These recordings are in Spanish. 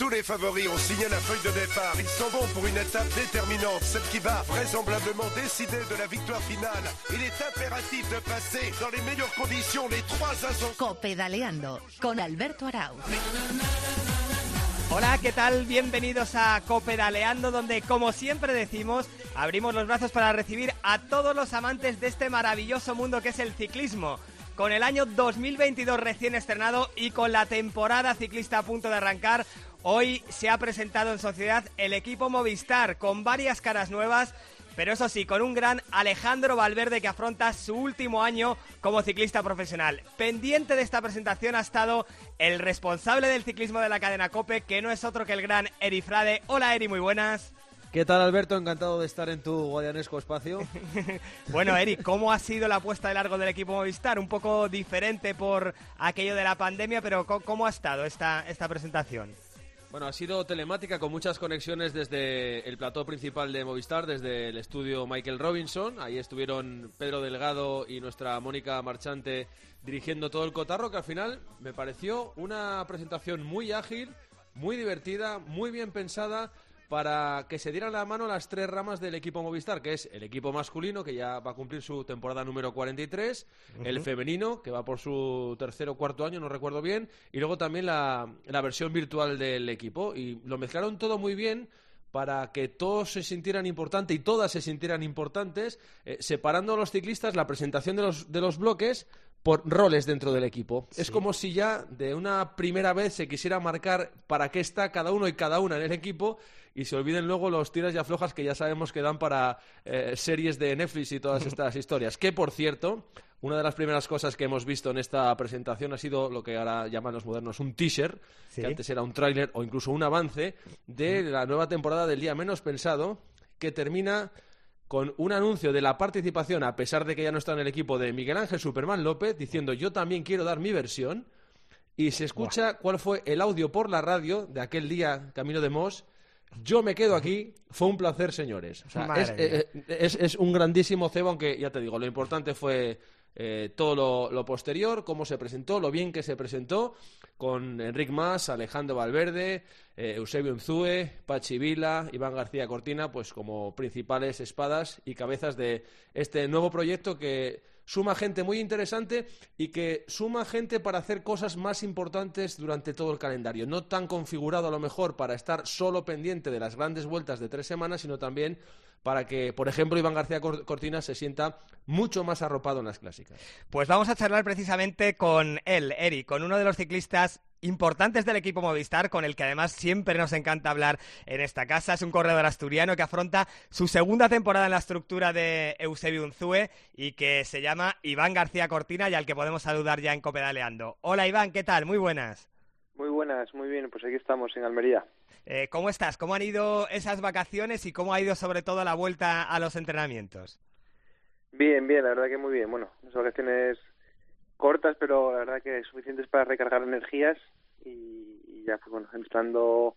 Tous les favoris ont signé la feuille de départ. Ils s'en vont pour une étape déterminante, celle qui va vraisemblablement décider de la victoire finale. Il est impératif de passer dans les meilleures conditions les trois ascensions. Copedaleando con Alberto Arau. Hola, ¿qué tal? Bienvenidos a Copedaleando, donde, como siempre decimos, abrimos los brazos para recibir a todos los amantes de este maravilloso mundo que es el ciclismo. Con el año 2022 recién estrenado y con la temporada ciclista a punto de arrancar, hoy se ha presentado en sociedad el equipo Movistar con varias caras nuevas pero eso sí, con un gran Alejandro Valverde que afronta su último año como ciclista profesional. Pendiente de esta presentación ha estado el responsable del ciclismo de la cadena Cope, que no es otro que el gran Eri Frade. Hola Eri, muy buenas. ¿Qué tal Alberto? Encantado de estar en tu guadianesco espacio. bueno, Eri, ¿cómo ha sido la puesta de largo del equipo Movistar? Un poco diferente por aquello de la pandemia, pero ¿cómo ha estado esta, esta presentación? Bueno, ha sido telemática con muchas conexiones desde el plató principal de Movistar, desde el estudio Michael Robinson. Ahí estuvieron Pedro Delgado y nuestra Mónica Marchante dirigiendo todo el cotarro, que al final me pareció una presentación muy ágil, muy divertida, muy bien pensada para que se dieran la mano las tres ramas del equipo Movistar, que es el equipo masculino, que ya va a cumplir su temporada número 43, el femenino, que va por su tercer o cuarto año, no recuerdo bien, y luego también la, versión virtual del equipo. Y lo mezclaron todo muy bien para que todos se sintieran importantes y todas se sintieran importantes, eh, separando a los ciclistas la presentación de los, de los bloques por roles dentro del equipo. Es como si ya de una primera vez se quisiera marcar para qué está cada uno y cada una en el equipo y se olviden luego los tiras y aflojas que ya sabemos que dan para eh, series de Netflix y todas estas historias. Que, por cierto, una de las primeras cosas que hemos visto en esta presentación ha sido lo que ahora llaman los modernos un teaser, que antes era un tráiler o incluso un avance de la nueva temporada del Día Menos Pensado, que termina con un anuncio de la participación, a pesar de que ya no está en el equipo de Miguel Ángel Superman López, diciendo yo también quiero dar mi versión, y se escucha cuál fue el audio por la radio de aquel día Camino de Mos, yo me quedo aquí. Fue un placer, señores. Eh, eh, es, un grandísimo cebo, aunque ya te digo, lo importante fue eh, todo lo, posterior, cómo se presentó, lo bien que se presentó, con Enric Mas, Alejandro Valverde, Eusebio Unzúe, Pachi Vila, Iván García Cortina, pues como principales espadas y cabezas de este nuevo proyecto que suma gente muy interesante y que suma gente para hacer cosas más importantes durante todo el calendario. No tan configurado a lo mejor para estar solo pendiente de las grandes vueltas de tres semanas, sino también para que, por ejemplo, Iván García Cortina se sienta mucho más arropado en las clásicas. Pues vamos a charlar precisamente con él, Eri, con uno de los ciclistas importantes del equipo Movistar, con el que además siempre nos encanta hablar en esta casa. Es un corredor asturiano que afronta su segunda temporada en la estructura de Eusebio Unzúe y que se llama Iván García Cortina y al que podemos saludar ya en Copedaleando. Hola Iván, ¿qué tal? Muy buenas. Muy buenas, muy bien. Pues aquí estamos en Almería. Eh, ¿Cómo estás? ¿Cómo han ido esas vacaciones y cómo ha ido sobre todo la vuelta a los entrenamientos? Bien, bien, la verdad que muy bien. Bueno, las vacaciones cortas, pero la verdad que suficientes para recargar energías y, ya, pues bueno, entrando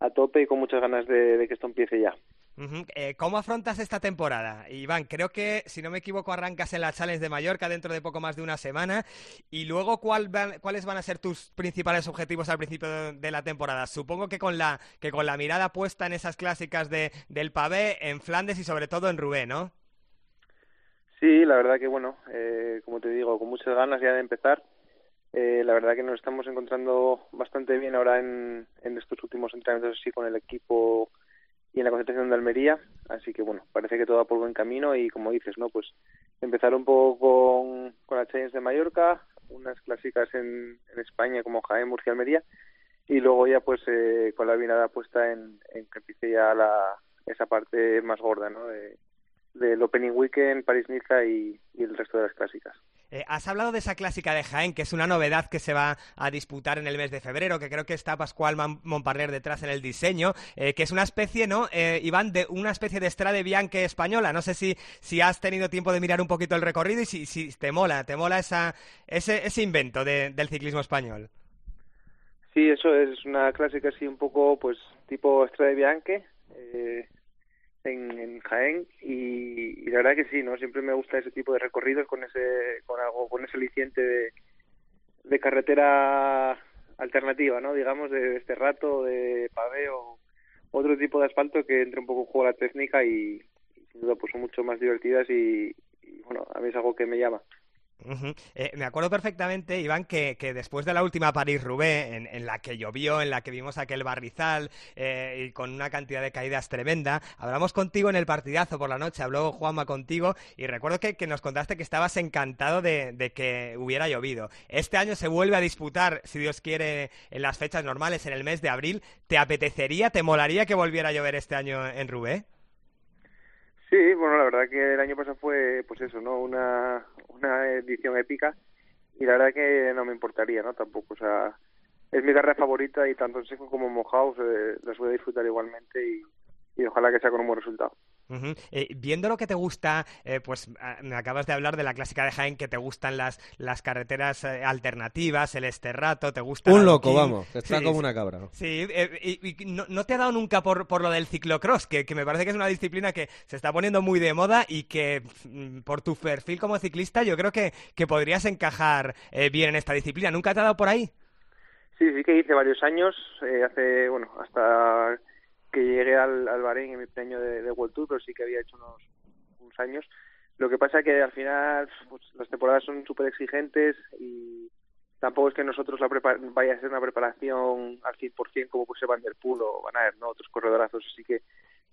a tope y con muchas ganas de, que esto empiece ya. Eh, ¿Cómo afrontas esta temporada? Iván, creo que, si no me equivoco, arrancas en la Challenge de Mallorca dentro de poco más de una semana. Y luego, ¿cuál ¿cuáles van a ser tus principales objetivos al principio de, la temporada? Supongo que con la, que con la mirada puesta en esas clásicas de, del pavé, en Flandes y sobre todo en Rubé, ¿no? Sí, la verdad que bueno, eh, como te digo, con muchas ganas ya de empezar. Eh, la verdad que nos estamos encontrando bastante bien ahora en, en estos últimos entrenamientos así con el equipo y en la concentración de Almería, así que bueno, parece que todo va por buen camino y como dices, ¿no? Pues empezar un poco con, con la Challenge de Mallorca, unas clásicas en, en España como Jaén, Murcia, Almería y luego ya pues eh, con la vinada puesta en, en que empiece ya la, esa parte más gorda, ¿no? De, del Opening Weekend, París-Niza y, el resto de las clásicas. Eh, has hablado de esa clásica de Jaén, que es una novedad que se va a disputar en el mes de febrero, que creo que está Pascual Montparler detrás en el diseño, eh, que es una especie, ¿no, eh, Iván, de una especie de Strade Bianche española? No sé si, si has tenido tiempo de mirar un poquito el recorrido y si, si te mola, te mola esa, ese, ese invento del ciclismo español. Sí, eso es una clásica así un poco, pues, tipo Strade Bianche, eh, en, Jaén y, la verdad que sí, ¿no? Siempre me gusta ese tipo de recorridos con ese, con algo, con ese aliciente de, carretera alternativa, ¿no? Digamos, de este rato, de paveo, otro tipo de asfalto que entre un poco en juego la técnica y, sin duda pues son mucho más divertidas y, bueno, a mí es algo que me llama. Eh, me acuerdo perfectamente, Iván, que, después de la última París-Roubaix, en, la que llovió, en la que vimos aquel barrizal eh, y con una cantidad de caídas tremenda, hablamos contigo en el partidazo por la noche, habló Juanma contigo y recuerdo que, nos contaste que estabas encantado de, que hubiera llovido. Este año se vuelve a disputar, si Dios quiere, en las fechas normales, en el mes de abril. ¿Te apetecería, te molaría que volviera a llover este año en Roubaix? Sí, bueno, la verdad que el año pasado fue, pues eso, ¿no? Una, una edición épica y la verdad que no me importaría, ¿no? Tampoco, o sea, es mi carrera favorita y tanto en seco como en mojado eh, las voy a disfrutar igualmente y ojalá que sea con un buen resultado. Eh, viendo lo que te gusta, eh, pues ah, me acabas de hablar de la clásica de Jaén, que te gustan las, las carreteras eh, alternativas, el esterrato, te gusta... Un loco, vamos, está como una cabra. Sí, y, no, te ha dado nunca por, por lo del ciclocross, que, que, me parece que es una disciplina que se está poniendo muy de moda y que mm, por tu perfil como ciclista yo creo que, que podrías encajar bien en esta disciplina. ¿Nunca te ha dado por ahí? Sí, sí que hice varios años, hace, bueno, hasta que llegué al, al Bahrein en mi año de, de World Tour, pero sí que había hecho unos, unos años. Lo que pasa es que al final pues, las temporadas son súper exigentes y tampoco es que nosotros la vaya a ser una preparación al 100% como pues Van Der Poel o Van Aert, ¿no? otros corredorazos, así que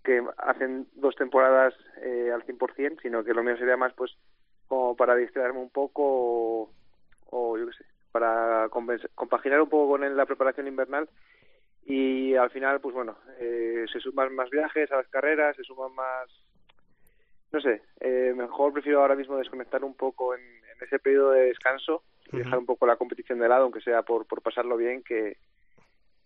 que hacen dos temporadas eh, al 100%, sino que lo mío sería más pues como para distraerme un poco o, o yo qué sé, para compaginar un poco con la preparación invernal y al final pues bueno eh, se suman más viajes a las carreras se suman más no sé eh, mejor prefiero ahora mismo desconectar un poco en, ese periodo de descanso y dejar un poco la competición de lado aunque sea por, por pasarlo bien que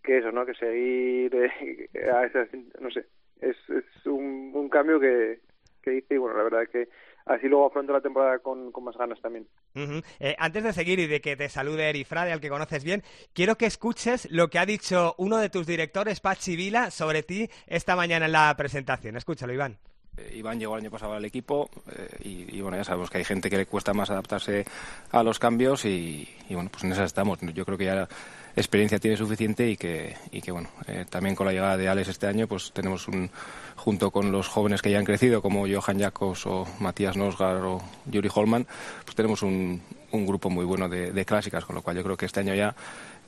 que eso no que seguir eh, no sé es, es un, un cambio que que hice y bueno la verdad es que así luego afronto la temporada con, más ganas también. Eh, antes de seguir y de que te salude Eri Frade, al que conoces bien, quiero que escuches lo que ha dicho uno de tus directores, Pachi Vila, sobre ti esta mañana en la presentación. Escúchalo, Iván. Eh, Iván llegó el año pasado al equipo eh, y, bueno, ya sabemos que hay gente que le cuesta más adaptarse a los cambios y, y bueno, pues en esas estamos. Yo creo que ya experiencia tiene suficiente y que, y que bueno, eh, también con la llegada de Alex este año, pues tenemos un, junto con los jóvenes que ya han crecido, como Johan Jacobs o Matías Nosgar o Yuri Holman, pues tenemos un, un grupo muy bueno de, clásicas, con lo cual yo creo que este año ya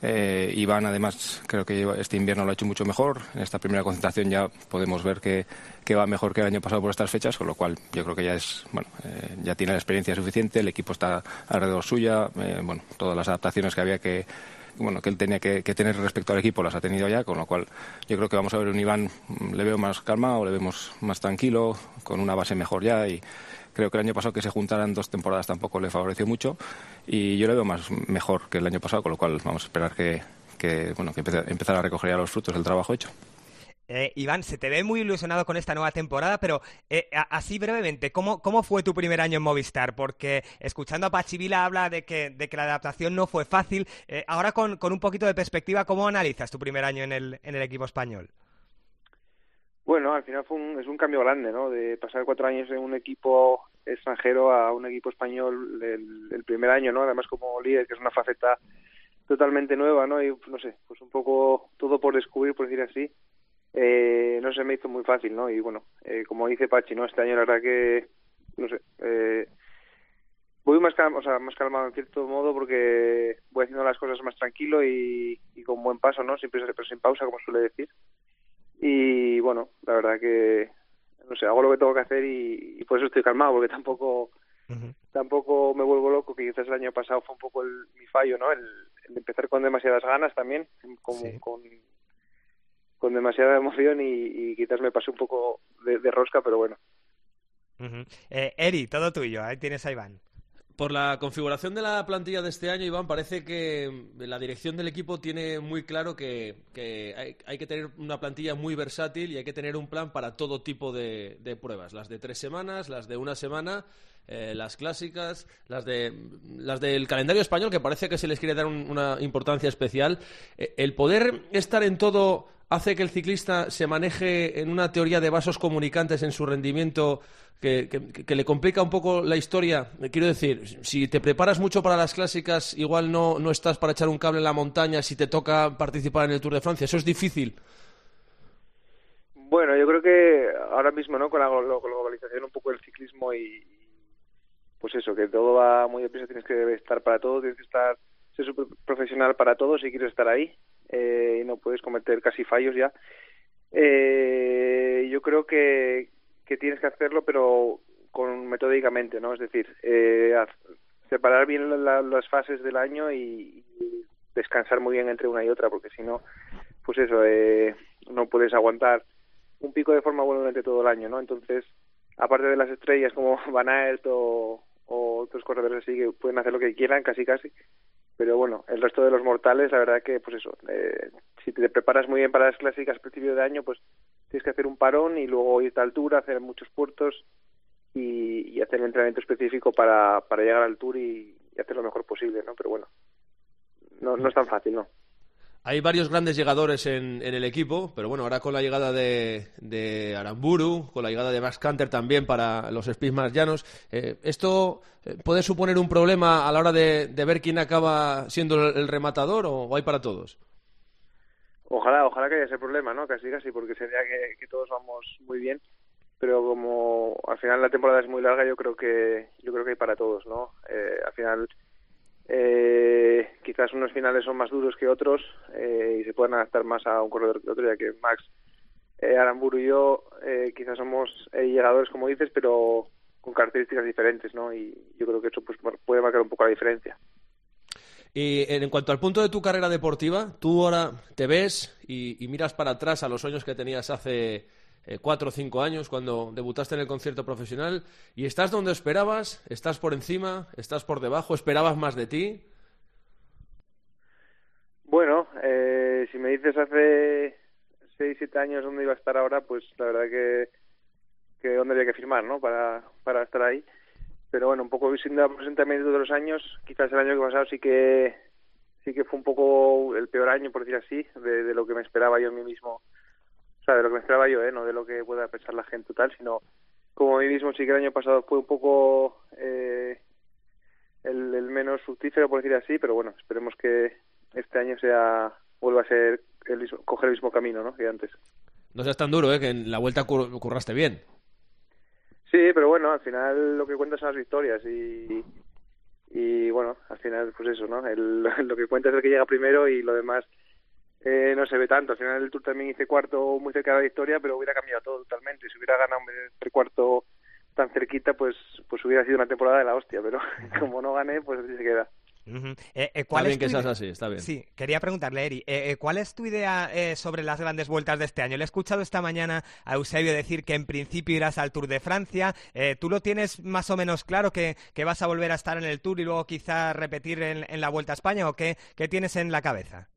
eh, Iván, además, creo que este invierno lo ha hecho mucho mejor. En esta primera concentración ya podemos ver que, que va mejor que el año pasado por estas fechas, con lo cual yo creo que ya es, bueno, eh, ya tiene la experiencia suficiente, el equipo está alrededor suya, eh, bueno, todas las adaptaciones que había que bueno, que él tenía que, tener respecto al equipo las ha tenido ya, con lo cual yo creo que vamos a ver un Iván, mm, le veo más calmado, le vemos más tranquilo, con una base mejor ya y creo que el año pasado que se juntaran dos temporadas tampoco le favoreció mucho y yo le veo más mejor que el año pasado, con lo cual vamos a esperar que, que bueno, que empezar a recoger ya los frutos del trabajo hecho. Eh, Iván, se te ve muy ilusionado con esta nueva temporada, pero eh, así brevemente, ¿cómo, ¿cómo, fue tu primer año en Movistar? Porque escuchando a Pachivila habla de que, de que la adaptación no fue fácil. Eh, ahora, con, con, un poquito de perspectiva, ¿cómo analizas tu primer año en el, en el equipo español? Bueno, al final fue un, es un cambio grande, ¿no? De pasar cuatro años en un equipo extranjero a un equipo español el, primer año, ¿no? Además como líder, que es una faceta totalmente nueva, ¿no? Y no sé, pues un poco todo por descubrir, por decir así eh, no se me hizo muy fácil, ¿no? Y bueno, eh, como dice Pachi, ¿no? Este año la verdad que, no sé, eh, voy más calmado, o sea, más calmado en cierto modo porque voy haciendo las cosas más tranquilo y, con buen paso, ¿no? Siempre pero sin pausa, como suele decir. Y bueno, la verdad que, no sé, hago lo que tengo que hacer y, por eso estoy calmado, porque tampoco tampoco me vuelvo loco, que quizás el año pasado fue un poco el, mi fallo, ¿no? El, empezar con demasiadas ganas también, con con demasiada emoción y, quizás me pasé un poco de, rosca, pero bueno. eh, Eri, todo tuyo, ahí tienes a Iván. Por la configuración de la plantilla de este año, Iván, parece que la dirección del equipo tiene muy claro que, hay, que tener una plantilla muy versátil y hay que tener un plan para todo tipo de, pruebas, las de tres semanas, las de una semana, eh, las clásicas, las de las del calendario español, que parece que se les quiere dar una importancia especial. Eh, el poder estar en todo hace que el ciclista se maneje en una teoría de vasos comunicantes en su rendimiento que, le complica un poco la historia? Quiero decir, si te preparas mucho para las clásicas, igual no, no estás para echar un cable en la montaña si te toca participar en el Tour de Francia. Eso es difícil. Bueno, yo creo que ahora mismo, ¿no? Con la globalización un poco del ciclismo y, pues eso, que todo va muy deprisa, tienes que estar para todo, tienes que estar ser super profesional para todo si quieres estar ahí eh, y no puedes cometer casi fallos ya. Eh, yo creo que, que tienes que hacerlo, pero con metódicamente, ¿no? Es decir, eh, separar bien las fases del año y, descansar muy bien entre una y otra, porque si no, pues eso, eh, no puedes aguantar un pico de forma buena durante todo el año, ¿no? Entonces, aparte de las estrellas como Van Aert o, o otros corredores así que pueden hacer lo que quieran, casi casi, pero bueno, el resto de los mortales, la verdad que, pues eso, eh, si te preparas muy bien para las clásicas a principio de año, pues tienes que hacer un parón y luego ir a altura, hacer muchos puertos y, hacer el entrenamiento específico para, para llegar al tour y, hacer lo mejor posible, ¿no? Pero bueno, no, no es tan fácil, ¿no? Hay varios grandes llegadores en, el equipo, pero bueno, ahora con la llegada de, Aramburu, con la llegada de Max Canter también para los sprints más llanos, eh, ¿esto eh, puede suponer un problema a la hora de, ver quién acaba siendo el, rematador o, hay para todos? Ojalá, ojalá que haya ese problema, ¿no? Casi, casi, porque sería que, todos vamos muy bien, pero como al final la temporada es muy larga, yo creo que yo creo que hay para todos, ¿no? Eh, al final eh, quizás unos finales son más duros que otros eh, y se pueden adaptar más a un corredor que otro, ya que Max, eh, Aramburu y yo eh, quizás somos llegadores, como dices, pero con características diferentes, ¿no? Y yo creo que eso pues, puede marcar un poco la diferencia. Y en cuanto al punto de tu carrera deportiva, tú ahora te ves y, y miras para atrás a los sueños que tenías hace eh, cuatro o cinco años cuando debutaste en el concierto profesional y estás donde esperabas, estás por encima, estás por debajo, esperabas más de ti. Bueno, eh, si me dices hace seis, siete años dónde iba a estar ahora, pues la verdad que, que dónde había que firmar, ¿no? Para, para estar ahí. Pero bueno, un poco el presentamiento de los años, quizás el año que pasado sí que sí que fue un poco el peor año, por decir así, de, de lo que me esperaba yo a mí mismo sea, de lo que me esperaba yo, ¿eh? no de lo que pueda pensar la gente tal, sino como a mí mismo sí que el año pasado fue un poco eh, el, el, menos fructífero, por decir así, pero bueno, esperemos que este año sea vuelva a ser el mismo, coger el mismo camino ¿no? que antes. No seas tan duro, ¿eh? que en la vuelta curraste bien. Sí, pero bueno, al final lo que cuenta son las victorias y, y bueno, al final pues eso, ¿no? El, lo que cuenta es el que llega primero y lo demás eh, no se ve tanto. Al final del Tour también hice cuarto muy cerca de la victoria, pero hubiera cambiado todo totalmente. Si hubiera ganado un cuarto tan cerquita, pues pues hubiera sido una temporada de la hostia, pero como no gané, pues así se queda. Eh, eh, ¿cuál está bien que seas así, está bien. Sí, quería preguntarle, Eri, ¿cuál es tu idea sobre las grandes vueltas de este año? Le he escuchado esta mañana a Eusebio decir que en principio irás al Tour de Francia. ¿Tú lo tienes más o menos claro que, que, vas a volver a estar en el Tour y luego quizá repetir en, en la Vuelta a España o qué, qué tienes en la cabeza?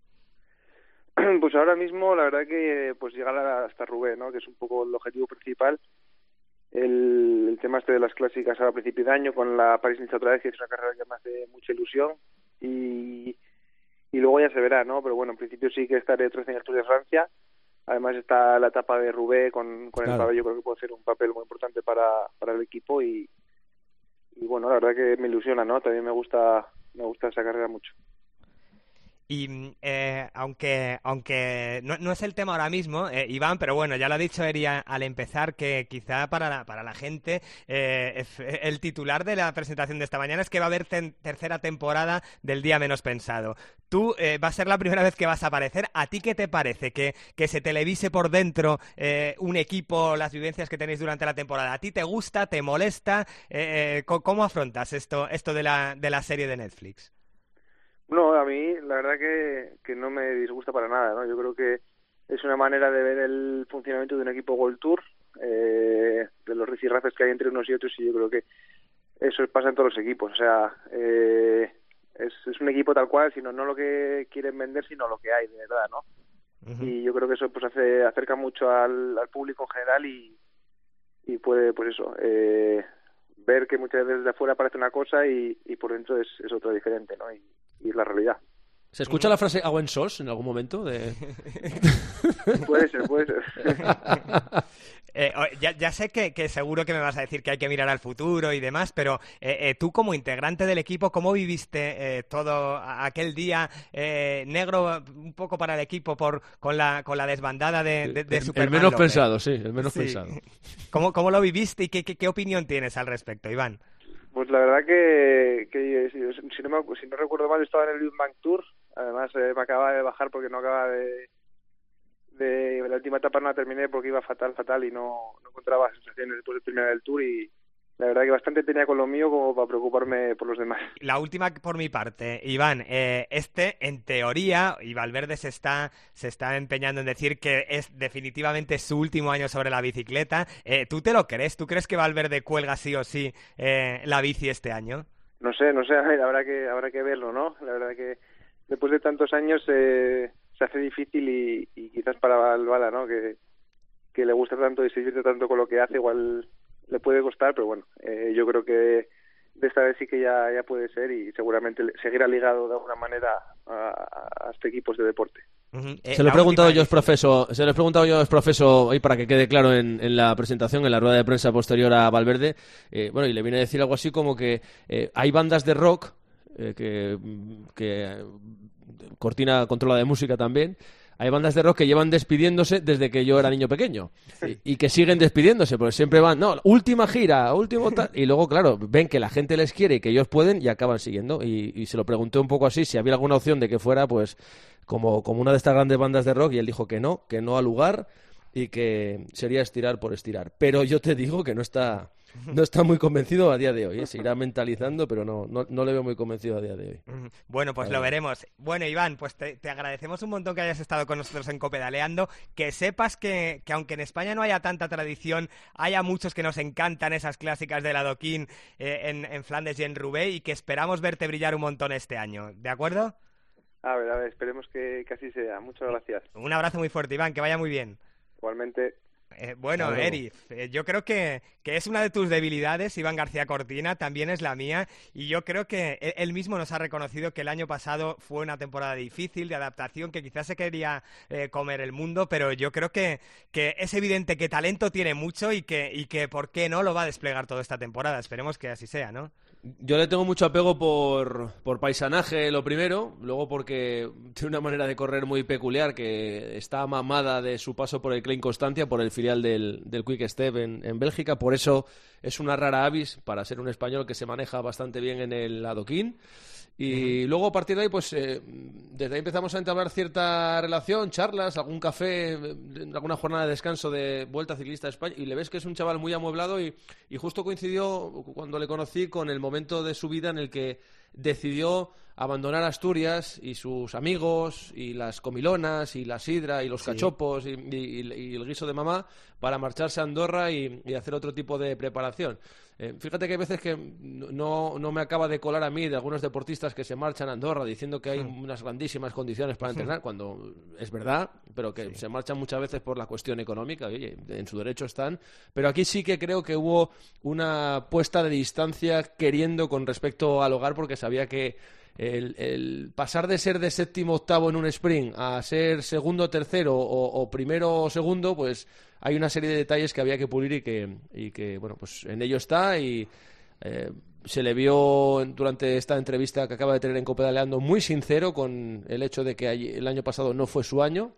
Pues ahora mismo la verdad que pues llegar hasta Rubén, ¿no? que es un poco el objetivo principal. El, el tema este de las clásicas a principio de año con la Paris Nice otra vez, que es una carrera que me hace mucha ilusión y, y luego ya se verá, ¿no? Pero bueno, en principio sí que estaré otro en el Tour de Francia. Además está la etapa de Roubaix con, con el caballo, creo que puede ser un papel muy importante para, para el equipo y, y bueno, la verdad que me ilusiona, ¿no? También me gusta me gusta esa carrera mucho. Y mm, eh, aunque, aunque no, no, es el tema ahora mismo, eh, Iván, pero bueno, ya lo ha dicho Eri al empezar, que quizá para la, para la gente eh, el titular de la presentación de esta mañana es que va a haber tercera temporada del Día Menos Pensado. Tú va a ser la primera vez que vas a aparecer. ¿A ti qué te parece que, que se televise por dentro un equipo, las vivencias que tenéis durante la temporada? ¿A ti te gusta, te molesta? ¿Cómo afrontas esto, esto de, la, de la serie de Netflix? No, a mí la verdad que, que no me disgusta para nada, ¿no? Yo creo que es una manera de ver el funcionamiento de un equipo World Tour, eh, de los rifirrafes que hay entre unos y otros, y yo creo que eso pasa en todos los equipos. O sea, eh, es, es un equipo tal cual, sino no lo que quieren vender, sino lo que hay, de verdad, ¿no? Y yo creo que eso pues hace, acerca mucho al, al público en general y, y puede, pues eso, eh, ver que muchas veces de afuera parece una cosa y, y por dentro es, es otra diferente, ¿no? Y, y es la realidad. ¿Se escucha la frase agua en sos en algún momento? De... Puede ser, puede ser. Eh, ya, sé que, seguro que me vas a decir que hay que mirar al futuro y demás, pero eh, eh, tú como integrante del equipo, ¿cómo viviste todo aquel día negro un poco para el equipo por con la, con la desbandada de, de, Superman? El menos pensado, sí, el menos pensado. ¿Cómo, ¿Cómo, lo viviste y qué, qué, opinión tienes al respecto, Iván? Pues la verdad que, si, no si, no recuerdo mal estaba en el Bank Tour, además me acababa de bajar porque no acaba de de la última etapa no la terminé porque iba fatal, fatal y no, no encontraba sensaciones después de terminar el tour y la verdad que bastante tenía con lo mío como para preocuparme por los demás. La última por mi parte, Iván, eh, este en teoría, y Valverde se está, se está empeñando en decir que es definitivamente su último año sobre la bicicleta. Eh, ¿Tú te lo crees? ¿Tú crees que Valverde cuelga sí o sí eh, la bici este año? No sé, no sé, habrá que, habrá que verlo, ¿no? La verdad que después de tantos años eh, se hace difícil y, quizás para bala, ¿no? Que, que le gusta tanto y se divierte tanto con lo que hace, igual le puede costar, pero bueno, eh, yo creo que de esta vez sí que ya, ya puede ser y seguramente seguirá ligado de alguna manera a, a este equipo de deporte. Eh, se lo he preguntado yo, profesor, se lo he preguntado yo, profesor, y para que quede claro en, en, la presentación, en la rueda de prensa posterior a Valverde, eh, bueno, y le viene a decir algo así como que hay bandas de rock que, que Cortina controla de música también. Hay bandas de rock que llevan despidiéndose desde que yo era niño pequeño y, que siguen despidiéndose, porque siempre van, no, última gira, último tal. Y luego, claro, ven que la gente les quiere y que ellos pueden y acaban siguiendo. Y, se lo pregunté un poco así, si había alguna opción de que fuera, pues, como, como una de estas grandes bandas de rock, y él dijo que no, que no al lugar y que sería estirar por estirar. Pero yo te digo que no está no está muy convencido a día de hoy. ¿eh? Se irá mentalizando, pero no, no, le veo muy convencido a día de hoy. Bueno, pues lo veremos. Bueno, Iván, pues te, agradecemos un montón que hayas estado con nosotros en Copedaleando. Que sepas que, aunque en España no haya tanta tradición, haya muchos que nos encantan esas clásicas del adoquín eh, en, en Flandes y en Roubaix y que esperamos verte brillar un montón este año. ¿De acuerdo? A ver, a ver, esperemos que, que así sea. Muchas gracias. Un abrazo muy fuerte, Iván, que vaya muy bien. Igualmente. Eh, bueno, Eri, eh, yo creo que, es una de tus debilidades, Iván García Cortina, también es la mía, y yo creo que e, él mismo nos ha reconocido que el año pasado fue una temporada difícil de adaptación, que quizás se quería eh, comer el mundo, pero yo creo que, que, es evidente que talento tiene mucho y que, y que por qué no lo va a desplegar toda esta temporada. Esperemos que así sea, ¿no? Yo le tengo mucho apego por, por paisanaje, lo primero, luego porque tiene una manera de correr muy peculiar que está mamada de su paso por el Klein Constantia, por el filial del, del Quick Step en, en, Bélgica, por eso es una rara avis para ser un español que se maneja bastante bien en el adoquín. Y luego a partir de ahí, pues eh, desde ahí empezamos a entablar cierta relación, charlas, algún café, alguna jornada de descanso de Vuelta Ciclista de España. Y le ves que es un chaval muy amueblado y, y justo coincidió cuando le conocí con el momento de su vida en el que decidió abandonar Asturias y sus amigos y las comilonas y la sidra y los cachopos y, el guiso de mamá para marcharse a Andorra y, hacer otro tipo de preparación. Eh, fíjate que hay veces que no, no, me acaba de colar a mí de algunos deportistas que se marchan a Andorra diciendo que hay unas grandísimas condiciones para entrenar, cuando es verdad, pero que se marchan muchas veces por la cuestión económica, oye, en su derecho están. Pero aquí sí que creo que hubo una puesta de distancia queriendo con respecto al hogar porque sabía que el, pasar de ser de séptimo octavo en un sprint a ser segundo tercero o, primero o segundo, pues hay una serie de detalles que había que pulir y que, y que bueno, pues en ello está y eh, se le vio durante esta entrevista que acaba de tener en Copedaleando muy sincero con el hecho de que el año pasado no fue su año.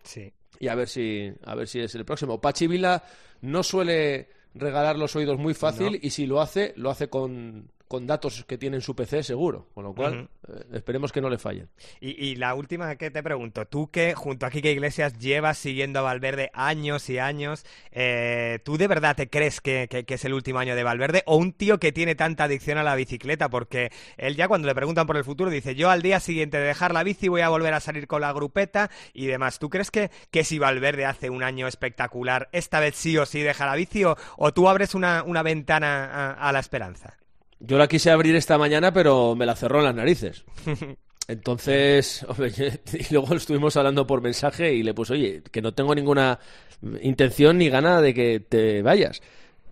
Y a ver si a ver si es el próximo. Pachi Vila no suele regalar los oídos muy fácil y si lo hace, lo hace con, con datos que tiene en su PC seguro, con lo cual eh, esperemos que no le fallen. Y, la última que te pregunto, tú que junto a Kike Iglesias llevas siguiendo a Valverde años y años, eh, ¿tú de verdad te crees que, es el último año de Valverde o un tío que tiene tanta adicción a la bicicleta? Porque él ya cuando le preguntan por el futuro dice, yo al día siguiente de dejar la bici voy a volver a salir con la grupeta y demás. ¿Tú crees que, que si Valverde hace un año espectacular, esta vez sí o sí deja la bici o, tú abres una, ventana a la esperanza? Yo la quise abrir esta mañana, pero me la cerró en las narices. Entonces, y luego estuvimos hablando por mensaje y le puse, oye, que no tengo ninguna intención ni gana de que te vayas.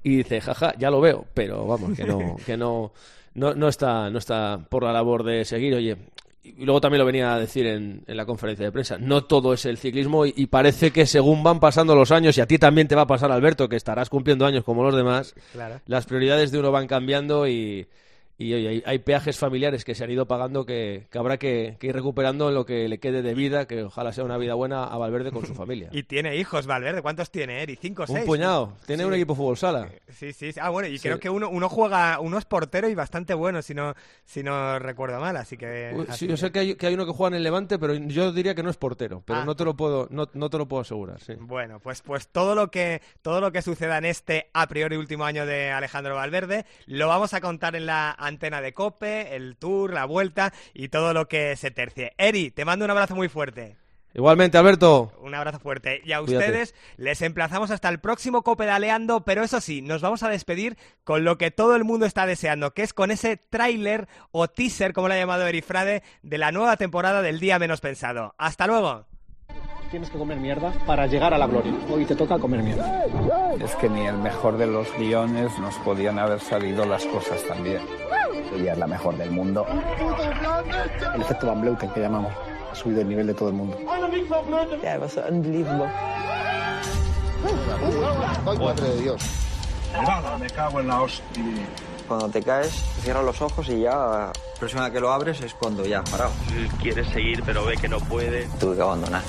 Y dice, jaja, ya lo veo, pero vamos, que no, que no, no, no está, no está por la labor de seguir. Oye, y luego también lo venía a decir en, en la conferencia de prensa, no todo es el ciclismo y, y parece que según van pasando los años, y a ti también te va a pasar, Alberto, que estarás cumpliendo años como los demás, Claro. las prioridades de uno van cambiando y, y hay, hay peajes familiares que se han ido pagando que, que habrá que, que ir recuperando en lo que le quede de vida, que ojalá sea una vida buena a Valverde con su familia. Y tiene hijos, Valverde. ¿Cuántos tiene, Eri? ¿Cinco o seis? Un puñado, tiene Sí. un equipo fútbol sala. Sí, sí, sí. Ah, bueno, y Sí. creo que uno, uno juega, uno es portero y bastante bueno, si no, si no recuerdo mal, así que... Uy, así yo sé que hay, que hay uno que juega en el Levante, pero yo diría que no es portero, pero Ah. no te lo puedo, no, no te lo puedo asegurar. Bueno, pues, pues todo lo que todo lo que suceda en este a priori último año de Alejandro Valverde lo vamos a contar en la antena de Cope, el tour, la vuelta y todo lo que se tercie. Eri, te mando un abrazo muy fuerte. Igualmente, Alberto. Un abrazo fuerte. Y a Cuídate. ustedes les emplazamos hasta el próximo Copedaleando, pero eso sí, nos vamos a despedir con lo que todo el mundo está deseando, que es con ese tráiler o teaser, como lo ha llamado Erifrade, de la nueva temporada del Día Menos Pensado. ¡Hasta luego! Tienes que comer mierda para llegar a la gloria. Hoy te toca comer mierda. Es que ni el mejor de los guiones nos podían haber salido las cosas tan bien. Ella es la mejor del mundo. El efecto Van Bleuten que llamamos. Ha subido el nivel de todo el mundo. Yeah, it was unbelievable. Cuando te caes, cierras los ojos y ya, la próxima que lo abres es cuando ya has parado. Quiere seguir, pero ve que no puede. Tuve que abandonar.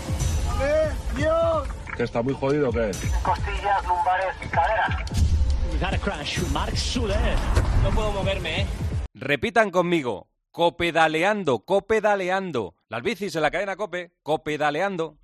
¿Que está muy jodido qué? Costillas, lumbares, caderas. We got a crash. Mark Suler. No puedo moverme, ¿eh? Repitan conmigo. Copedaleando, copedaleando. Las bicis en la cadena Cope, copedaleando.